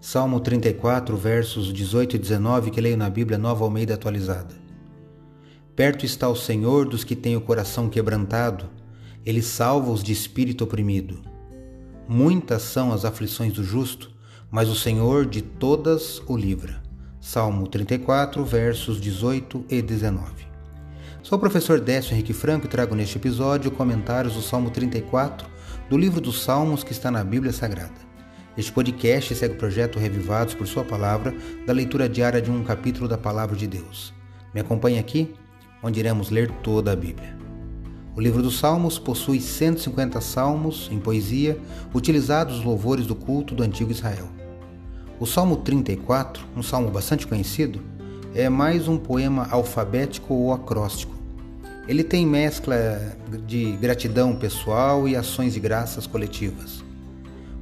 Salmo 34, versos 18 e 19, que leio na Bíblia Nova Almeida atualizada. Perto está o Senhor dos que têm o coração quebrantado, ele salva os de espírito oprimido. Muitas são as aflições do justo, mas o Senhor de todas o livra. Salmo 34, versos 18 e 19. Sou o professor Décio Henrique Franco e trago neste episódio comentários do Salmo 34 do livro dos Salmos que está na Bíblia Sagrada. Este podcast segue o projeto Revivados por Sua Palavra, da leitura diária de um capítulo da Palavra de Deus. Me acompanhe aqui, onde iremos ler toda a Bíblia. O livro dos Salmos possui 150 salmos em poesia, utilizados nos louvores do culto do antigo Israel. O Salmo 34, um salmo bastante conhecido, é mais um poema alfabético ou acróstico. Ele tem mescla de gratidão pessoal e ações de graças coletivas.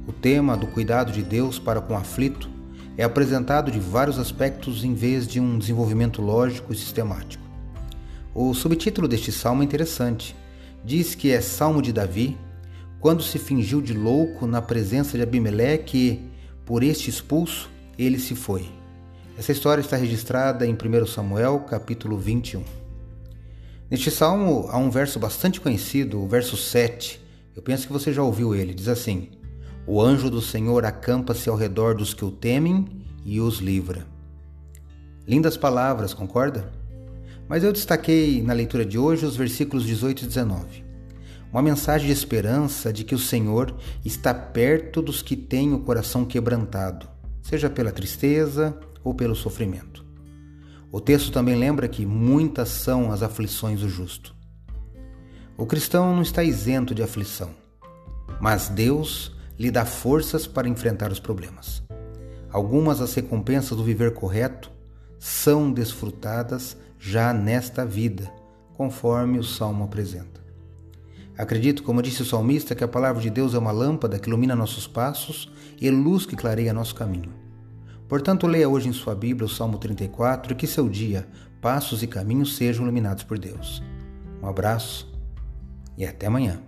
O tema do cuidado de Deus para com o aflito é apresentado de vários aspectos em vez de um desenvolvimento lógico e sistemático. O subtítulo deste salmo é interessante. Diz que é Salmo de Davi, quando se fingiu de louco na presença de Abimeleque e, por este expulso, ele se foi. Essa história está registrada em 1 Samuel, capítulo 21. Neste salmo há um verso bastante conhecido, o verso 7. Eu penso que você já ouviu ele. Diz assim: O anjo do Senhor acampa-se ao redor dos que o temem e os livra. Lindas palavras, concorda? Mas eu destaquei na leitura de hoje os versículos 18 e 19. Uma mensagem de esperança de que o Senhor está perto dos que têm o coração quebrantado, seja pela tristeza, ou pelo sofrimento. O texto também lembra que muitas são as aflições do justo. O cristão não está isento de aflição, mas Deus lhe dá forças para enfrentar os problemas. Algumas das recompensas do viver correto são desfrutadas já nesta vida, conforme o salmo apresenta. Acredito, como disse o salmista, que a palavra de Deus é uma lâmpada que ilumina nossos passos e luz que clareia nosso caminho. Portanto, leia hoje em sua Bíblia o Salmo 34 e que seu dia, passos e caminhos sejam iluminados por Deus. Um abraço e até amanhã.